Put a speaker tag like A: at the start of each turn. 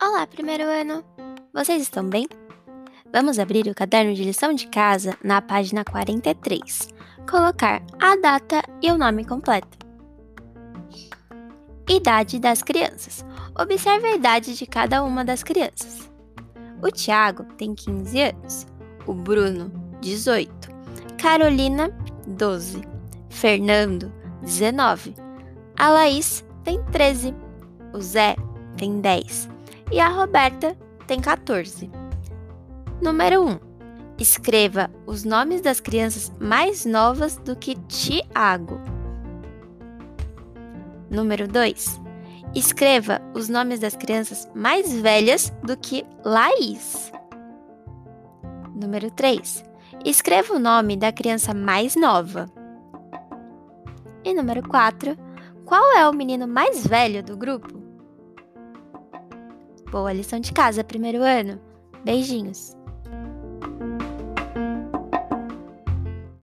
A: Olá, primeiro ano! Vocês estão bem? Vamos abrir o caderno de lição de casa na página 43. Colocar a data e o nome completo. Idade das crianças. Observe a idade de cada uma das crianças. O Tiago tem 15 anos, o Bruno, 18, Carolina, 12, Fernando, 19, a Laís tem 13, o Zé tem 10 e a Roberta tem 14. Número 1. Escreva os nomes das crianças mais novas do que Tiago. Número 2. Escreva os nomes das crianças mais velhas do que Laís. Número 3. Escreva o nome da criança mais nova. E número 4. Qual é o menino mais velho do grupo? Boa lição de casa, primeiro ano. Beijinhos!